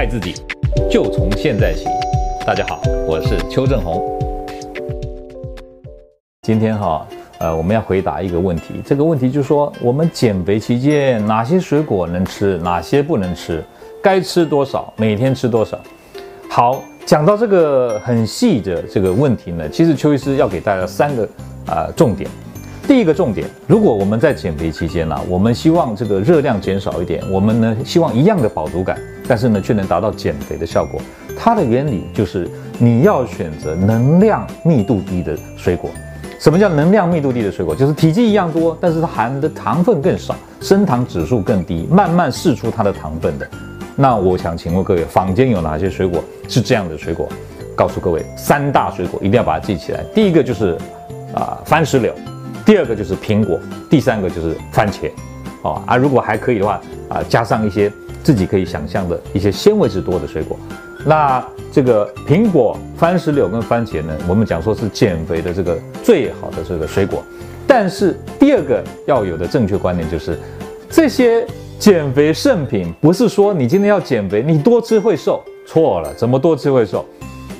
爱自己，就从现在起。大家好，我是邱正红。今天哈，呃，我们要回答一个问题。这个问题就是说，我们减肥期间哪些水果能吃，哪些不能吃，该吃多少，每天吃多少。好，讲到这个很细的这个问题呢，其实邱医师要给大家三个啊、呃、重点。第一个重点，如果我们在减肥期间呢、我们希望这个热量减少一点，我们呢希望一样的饱足感，但是呢却能达到减肥的效果。它的原理就是你要选择能量密度低的水果。什么叫能量密度低的水果？就是体积一样多，但是它含的糖分更少，升糖指数更低，慢慢释出它的糖分的。那我想请问各位，坊间有哪些水果是这样的水果？告诉各位，三大水果一定要把它记起来。第一个就是啊、番石榴。第二个就是苹果，第三个就是番茄，哦啊，如果还可以的话啊，加上一些自己可以想象的一些纤维质多的水果。那这个苹果、番石榴跟番茄呢，我们讲说是减肥的这个最好的这个水果。但是第二个要有的正确观念就是，这些减肥圣品不是说你今天要减肥，你多吃会瘦，错了，怎么多吃会瘦？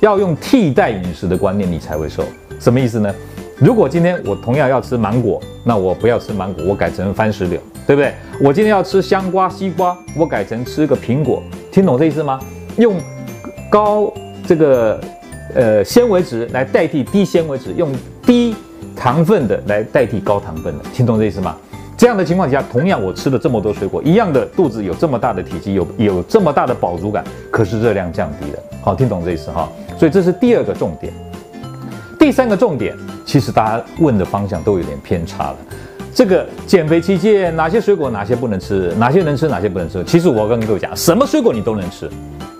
要用替代饮食的观念，你才会瘦。什么意思呢？如果今天我同样要吃芒果，那我不要吃芒果，我改成番石榴，对不对？我今天要吃香瓜、西瓜，我改成吃个苹果，听懂这意思吗？用高这个呃纤维质来代替低纤维质，用低糖分的来代替高糖分的，听懂这意思吗？这样的情况下，同样我吃了这么多水果，一样的肚子有这么大的体积，有有这么大的饱足感，可是热量降低了。好，听懂这意思哈？所以这是第二个重点。第三个重点，其实大家问的方向都有点偏差了。这个减肥期间，哪些水果哪些不能吃，哪些能吃哪些不能吃？其实我跟各位讲，什么水果你都能吃，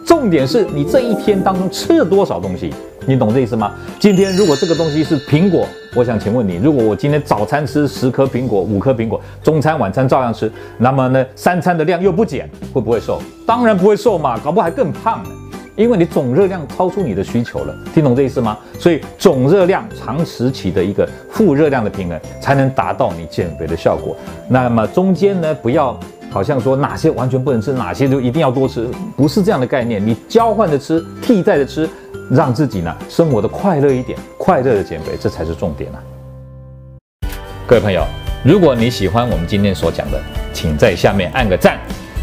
重点是你这一天当中吃了多少东西，你懂这意思吗？今天如果这个东西是苹果，我想请问你，如果我今天早餐吃十颗苹果，五颗苹果，中餐晚餐照样吃，那么呢，三餐的量又不减，会不会瘦？当然不会瘦嘛，搞不好还更胖呢。因为你总热量超出你的需求了，听懂这意思吗？所以总热量长时期的一个负热量的平衡，才能达到你减肥的效果。那么中间呢，不要好像说哪些完全不能吃，哪些就一定要多吃，不是这样的概念。你交换着吃，替代着吃，让自己呢生活的快乐一点，快乐的减肥，这才是重点啊。各位朋友，如果你喜欢我们今天所讲的，请在下面按个赞。